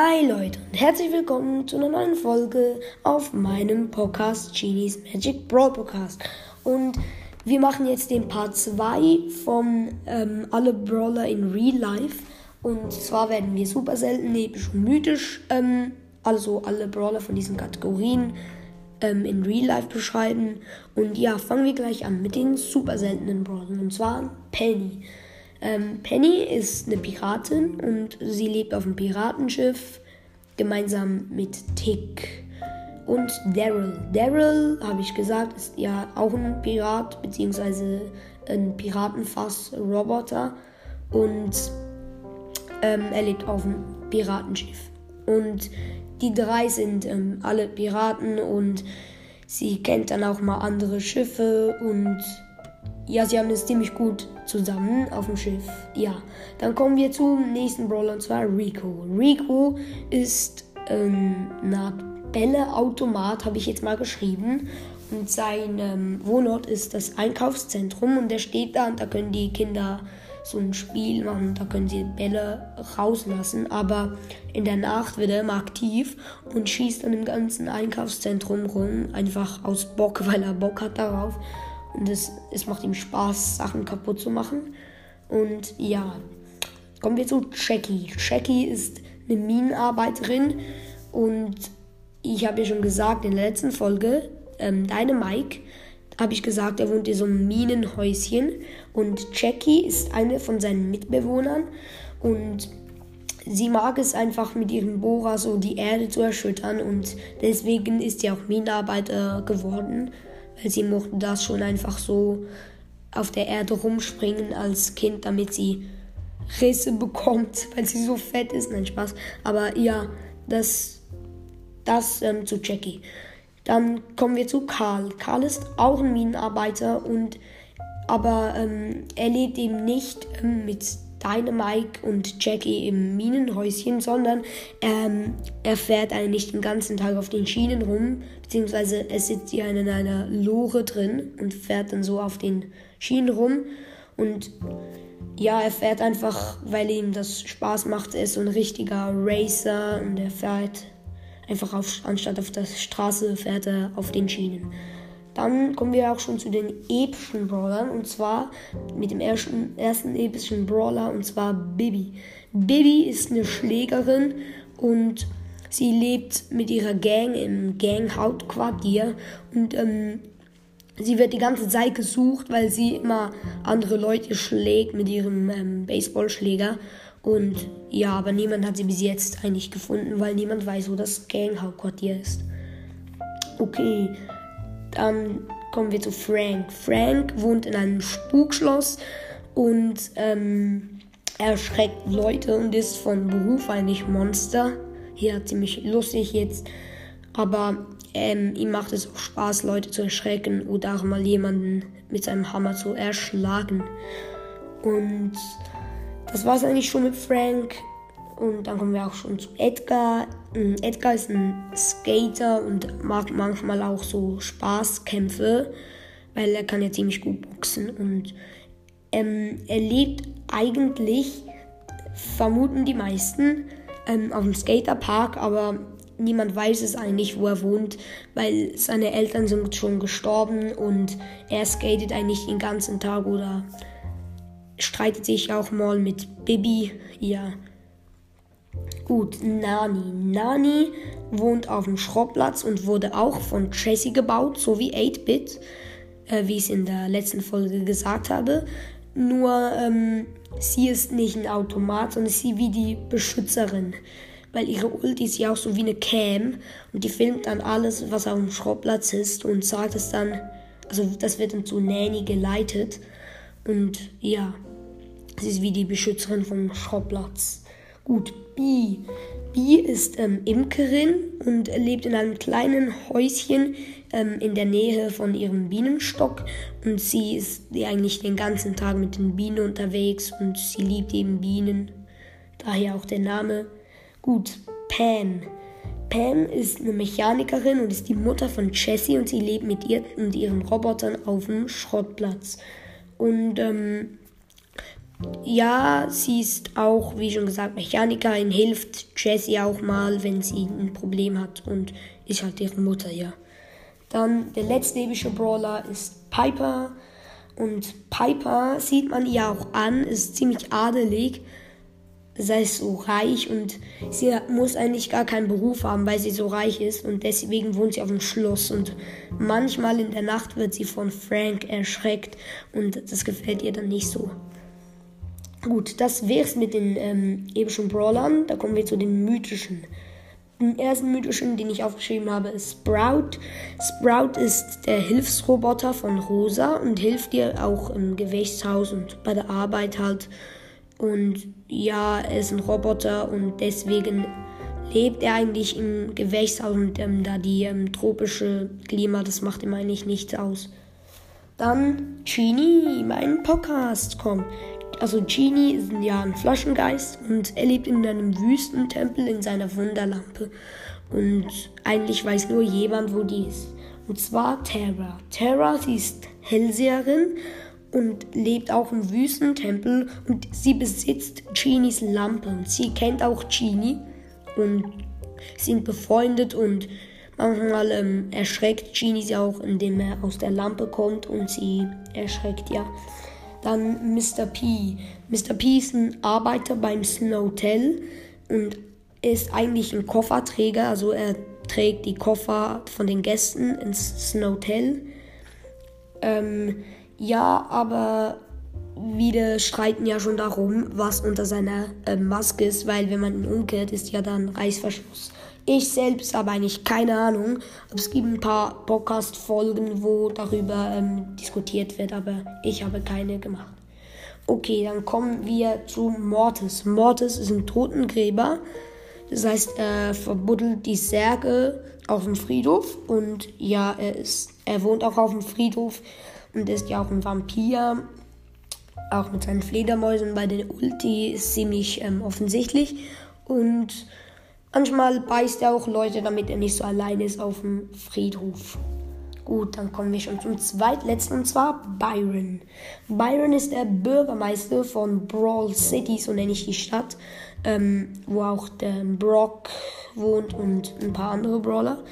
Hi Leute und herzlich willkommen zu einer neuen Folge auf meinem Podcast Genies Magic Brawl Podcast. Und wir machen jetzt den Part 2 von ähm, Alle Brawler in Real Life. Und zwar werden wir super selten, episch und mythisch, ähm, also alle Brawler von diesen Kategorien ähm, in Real Life beschreiben. Und ja, fangen wir gleich an mit den super seltenen Brawlern. Und zwar Penny. Ähm, Penny ist eine Piratin und sie lebt auf einem Piratenschiff gemeinsam mit Tick und Daryl. Daryl, habe ich gesagt, ist ja auch ein Pirat beziehungsweise ein Piratenfass-Roboter und ähm, er lebt auf einem Piratenschiff. Und die drei sind ähm, alle Piraten und sie kennt dann auch mal andere Schiffe und ja, sie haben es ziemlich gut zusammen auf dem Schiff. Ja, dann kommen wir zum nächsten Brawler und zwar Rico. Rico ist ähm, Art Bälleautomat, habe ich jetzt mal geschrieben. Und sein ähm, Wohnort ist das Einkaufszentrum und der steht da und da können die Kinder so ein Spiel machen, da können sie Bälle rauslassen, aber in der Nacht wird er immer aktiv und schießt dann im ganzen Einkaufszentrum rum, einfach aus Bock, weil er Bock hat darauf. Und es, es macht ihm Spaß, Sachen kaputt zu machen. Und ja, kommen wir zu Jackie. Jackie ist eine Minenarbeiterin. Und ich habe ja schon gesagt in der letzten Folge, ähm, deine Mike, habe ich gesagt, er wohnt in so einem Minenhäuschen. Und Jackie ist eine von seinen Mitbewohnern. Und sie mag es einfach mit ihrem Bohrer so die Erde zu erschüttern. Und deswegen ist sie auch Minenarbeiter geworden weil sie mochte das schon einfach so auf der Erde rumspringen als Kind, damit sie Risse bekommt, weil sie so fett ist. Nein, Spaß. Aber ja, das, das ähm, zu Jackie. Dann kommen wir zu Karl. Karl ist auch ein Minenarbeiter und aber ähm, er lebt eben nicht ähm, mit Dynamike und Jackie im Minenhäuschen, sondern ähm, er fährt eigentlich den ganzen Tag auf den Schienen rum, beziehungsweise er sitzt hier in einer Lore drin und fährt dann so auf den Schienen rum. Und ja, er fährt einfach, weil ihm das Spaß macht. Er ist so ein richtiger Racer und er fährt einfach auf, anstatt auf der Straße, fährt er auf den Schienen. Dann kommen wir auch schon zu den epischen Brawlern und zwar mit dem ersten, ersten epischen Brawler und zwar Bibi. Bibi ist eine Schlägerin und sie lebt mit ihrer Gang im Gang-Hauptquartier und ähm, sie wird die ganze Zeit gesucht, weil sie immer andere Leute schlägt mit ihrem ähm, Baseballschläger. Und ja, aber niemand hat sie bis jetzt eigentlich gefunden, weil niemand weiß, wo das Gang-Hauptquartier ist. Okay, dann kommen wir zu Frank. Frank wohnt in einem Spukschloss und ähm, erschreckt Leute und ist von Beruf eigentlich Monster. Hier ziemlich lustig jetzt, aber ähm, ihm macht es auch Spaß, Leute zu erschrecken oder auch mal jemanden mit seinem Hammer zu erschlagen. Und das war es eigentlich schon mit Frank. Und dann kommen wir auch schon zu Edgar. Ähm, Edgar ist ein Skater und mag manchmal auch so Spaßkämpfe, weil er kann ja ziemlich gut boxen. Und ähm, er lebt eigentlich, vermuten die meisten, ähm, auf dem Skaterpark, aber niemand weiß es eigentlich, wo er wohnt, weil seine Eltern sind schon gestorben und er skatet eigentlich den ganzen Tag oder streitet sich auch mal mit Bibi, ja. Gut, Nani. Nani wohnt auf dem Schrottplatz und wurde auch von Jessie gebaut, so wie 8-Bit, äh, wie ich es in der letzten Folge gesagt habe. Nur ähm, sie ist nicht ein Automat, sondern sie wie die Beschützerin. Weil ihre Ulti ist ja auch so wie eine Cam und die filmt dann alles, was auf dem Schrottplatz ist und sagt es dann, also das wird dann zu Nanny geleitet. Und ja, sie ist wie die Beschützerin vom Schrottplatz. Gut, Bi. Bi ist ähm, Imkerin und lebt in einem kleinen Häuschen ähm, in der Nähe von ihrem Bienenstock. Und sie ist eigentlich den ganzen Tag mit den Bienen unterwegs und sie liebt eben Bienen. Daher auch der Name. Gut, Pam. Pam ist eine Mechanikerin und ist die Mutter von Jessie und sie lebt mit ihr und ihren Robotern auf dem Schrottplatz. Und ähm, ja, sie ist auch, wie schon gesagt, Mechanikerin, hilft Jessie auch mal, wenn sie ein Problem hat und ist halt ihre Mutter, ja. Dann der letzte epische Brawler ist Piper. Und Piper sieht man ihr auch an, ist ziemlich adelig. Das heißt, so reich und sie muss eigentlich gar keinen Beruf haben, weil sie so reich ist und deswegen wohnt sie auf dem Schloss und manchmal in der Nacht wird sie von Frank erschreckt und das gefällt ihr dann nicht so. Gut, das wär's mit den ähm, epischen Brawlern. Da kommen wir zu den mythischen. Den ersten mythischen, den ich aufgeschrieben habe, ist Sprout. Sprout ist der Hilfsroboter von Rosa und hilft ihr auch im Gewächshaus und bei der Arbeit halt. Und ja, er ist ein Roboter und deswegen lebt er eigentlich im Gewächshaus und ähm, da die ähm, tropische Klima, das macht ihm eigentlich nichts aus. Dann Genie, mein Podcast kommt. Also Genie ist ja ein Flaschengeist und er lebt in einem Wüstentempel in seiner Wunderlampe. Und eigentlich weiß nur jemand, wo die ist. Und zwar Terra. Terra, sie ist Hellseherin und lebt auch im Wüstentempel und sie besitzt Genies Lampe. Und sie kennt auch Genie und sind befreundet und manchmal ähm, erschreckt Genie sie auch, indem er aus der Lampe kommt und sie erschreckt ja. Dann Mr. P. Mr. P ist ein Arbeiter beim Snowtel und ist eigentlich ein Kofferträger. Also er trägt die Koffer von den Gästen ins Snowtel. Ähm, ja, aber wir streiten ja schon darum, was unter seiner äh, Maske ist, weil wenn man ihn umkehrt, ist ja dann Reißverschluss. Ich selbst habe eigentlich keine Ahnung. Es gibt ein paar Podcast-Folgen, wo darüber ähm, diskutiert wird, aber ich habe keine gemacht. Okay, dann kommen wir zu Mortis. Mortis ist ein Totengräber. Das heißt, er verbuddelt die Särge auf dem Friedhof. Und ja, er, ist, er wohnt auch auf dem Friedhof und ist ja auch ein Vampir. Auch mit seinen Fledermäusen bei den Ulti ist ziemlich ähm, offensichtlich. Und Manchmal beißt er auch Leute, damit er nicht so allein ist auf dem Friedhof. Gut, dann kommen wir schon zum zweitletzten und zwar Byron. Byron ist der Bürgermeister von Brawl City, so nenne ich die Stadt, ähm, wo auch der Brock wohnt und ein paar andere Brawler.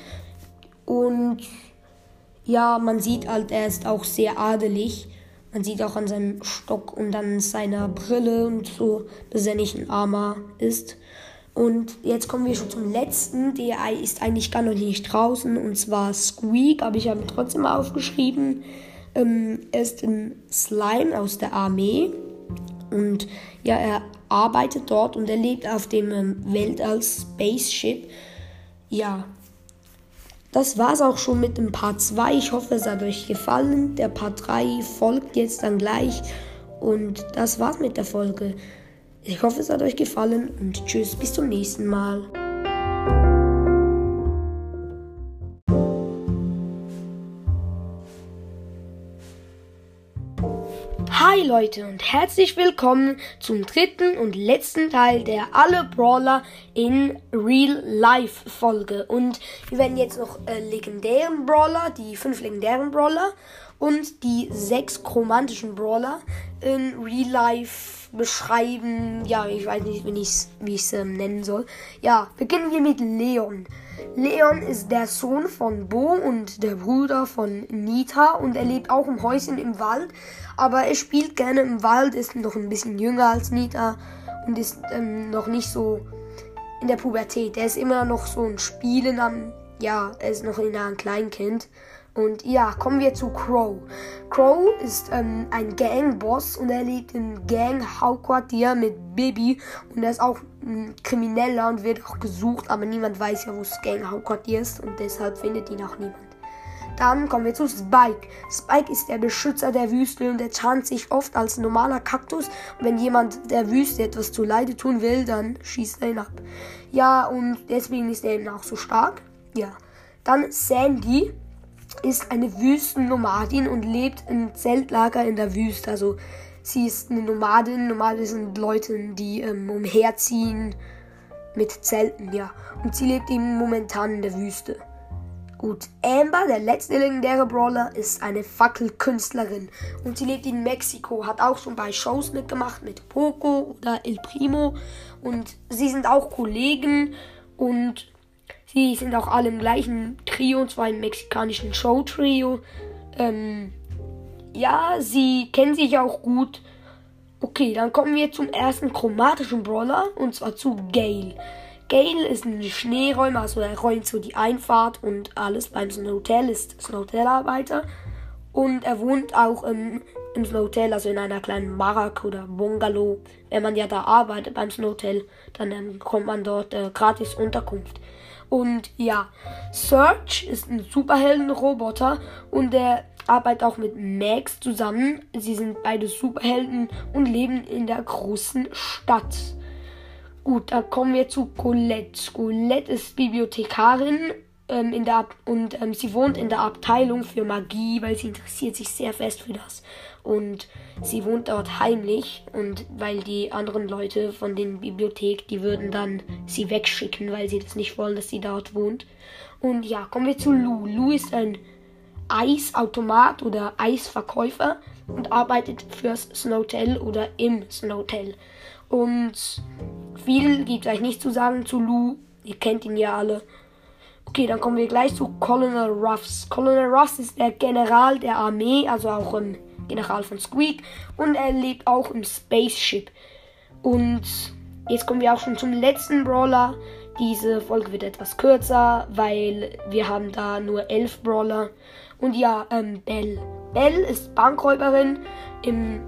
Und ja, man sieht halt, er ist auch sehr adelig. Man sieht auch an seinem Stock und an seiner Brille und so, dass er nicht ein Armer ist. Und jetzt kommen wir schon zum letzten. Der ist eigentlich gar noch nicht draußen. Und zwar Squeak, aber ich habe ihn trotzdem aufgeschrieben. Ähm, er ist ein Slime aus der Armee. Und ja, er arbeitet dort und er lebt auf dem ähm, Weltall Spaceship. Ja, das war's auch schon mit dem Part 2. Ich hoffe, es hat euch gefallen. Der Part 3 folgt jetzt dann gleich. Und das war's mit der Folge. Ich hoffe, es hat euch gefallen und tschüss, bis zum nächsten Mal. Hi Leute und herzlich willkommen zum dritten und letzten Teil der Alle Brawler in Real Life Folge. Und wir werden jetzt noch äh, legendären Brawler, die fünf legendären Brawler und die sechs chromantischen Brawler in Real Life beschreiben. Ja, ich weiß nicht, wie ich es ähm, nennen soll. Ja, beginnen wir mit Leon. Leon ist der Sohn von Bo und der Bruder von Nita und er lebt auch im Häuschen im Wald. Aber er spielt gerne im Wald, ist noch ein bisschen jünger als Nita und ist ähm, noch nicht so in der Pubertät. Er ist immer noch so ein Spielen am, ja, er ist noch in ein Kleinkind. Und ja, kommen wir zu Crow. Crow ist ähm, ein Gangboss und er lebt im Gang-Hauptquartier mit Bibi und er ist auch ein Krimineller und wird auch gesucht, aber niemand weiß ja, wo das Gang-Hauptquartier ist und deshalb findet ihn auch niemand. Dann kommen wir zu Spike. Spike ist der Beschützer der Wüste und er tarnt sich oft als normaler Kaktus. Und wenn jemand der Wüste etwas zu Leide tun will, dann schießt er ihn ab. Ja, und deswegen ist er eben auch so stark. Ja. Dann Sandy ist eine Wüstennomadin und lebt im Zeltlager in der Wüste. Also sie ist eine Nomadin. Nomade sind Leute, die ähm, umherziehen mit Zelten, ja. Und sie lebt eben momentan in der Wüste. Gut, Amber, der letzte legendäre Brawler, ist eine Fackelkünstlerin und sie lebt in Mexiko, hat auch schon bei Shows mitgemacht mit Poco oder El Primo und sie sind auch Kollegen und sie sind auch alle im gleichen Trio, und zwar im mexikanischen Show-Trio. Ähm, ja, sie kennen sich auch gut. Okay, dann kommen wir zum ersten chromatischen Brawler und zwar zu Gale. Gale ist ein Schneeräumer, also er räumt so die Einfahrt und alles beim Snowhotel, ist Snowhotel-Arbeiter. Und er wohnt auch im, im Snowhotel, also in einer kleinen Barak oder Bungalow. Wenn man ja da arbeitet beim Snowhotel, dann ähm, kommt man dort äh, gratis Unterkunft. Und ja, Search ist ein Superhelden-Roboter und er arbeitet auch mit Max zusammen. Sie sind beide Superhelden und leben in der großen Stadt. Gut, dann kommen wir zu Colette. Colette ist Bibliothekarin ähm, in der und ähm, sie wohnt in der Abteilung für Magie, weil sie interessiert sich sehr fest für das. Und sie wohnt dort heimlich und weil die anderen Leute von der Bibliothek, die würden dann sie wegschicken, weil sie das nicht wollen, dass sie dort wohnt. Und ja, kommen wir zu Lou. Lou ist ein Eisautomat oder Eisverkäufer und arbeitet fürs Snowtel oder im Snowtel. Und viel gibt es eigentlich nicht zu sagen zu Lou. Ihr kennt ihn ja alle. Okay, dann kommen wir gleich zu Colonel Ruffs. Colonel Ruffs ist der General der Armee, also auch ein General von Squeak. Und er lebt auch im Spaceship. Und jetzt kommen wir auch schon zum letzten Brawler. Diese Folge wird etwas kürzer, weil wir haben da nur elf Brawler. Und ja, ähm, Belle. Belle ist Bankräuberin. Im,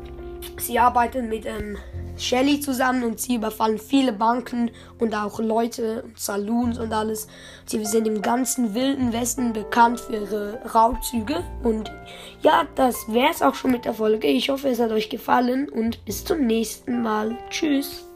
sie arbeitet mit ähm, Shelly zusammen und sie überfallen viele Banken und auch Leute und Saloons und alles. Sie sind im ganzen wilden Westen bekannt für ihre Raubzüge. Und ja, das wäre es auch schon mit der Folge. Ich hoffe, es hat euch gefallen und bis zum nächsten Mal. Tschüss.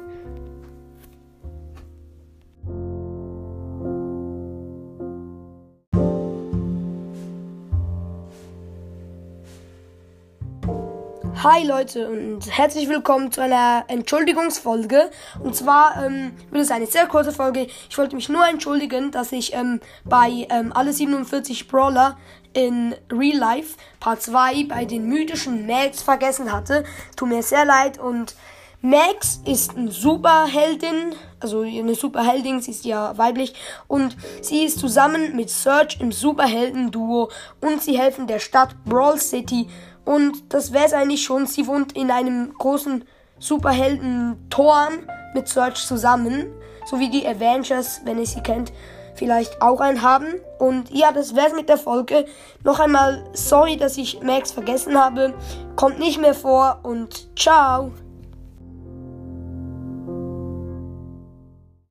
Hi Leute und herzlich willkommen zu einer Entschuldigungsfolge. Und zwar ähm, wird es eine sehr kurze Folge. Ich wollte mich nur entschuldigen, dass ich ähm, bei ähm, alle 47 Brawler in Real Life Part 2 bei den mythischen Max vergessen hatte. Tut mir sehr leid und Max ist eine Superheldin, also eine Superheldin, sie ist ja weiblich und sie ist zusammen mit Serge im Superhelden-Duo und sie helfen der Stadt Brawl City und das wäre es eigentlich schon. Sie wohnt in einem großen Superhelden-Turm mit Search zusammen. So wie die Avengers, wenn ihr sie kennt, vielleicht auch einen haben. Und ja, das wäre es mit der Folge. Noch einmal sorry, dass ich Max vergessen habe. Kommt nicht mehr vor und ciao.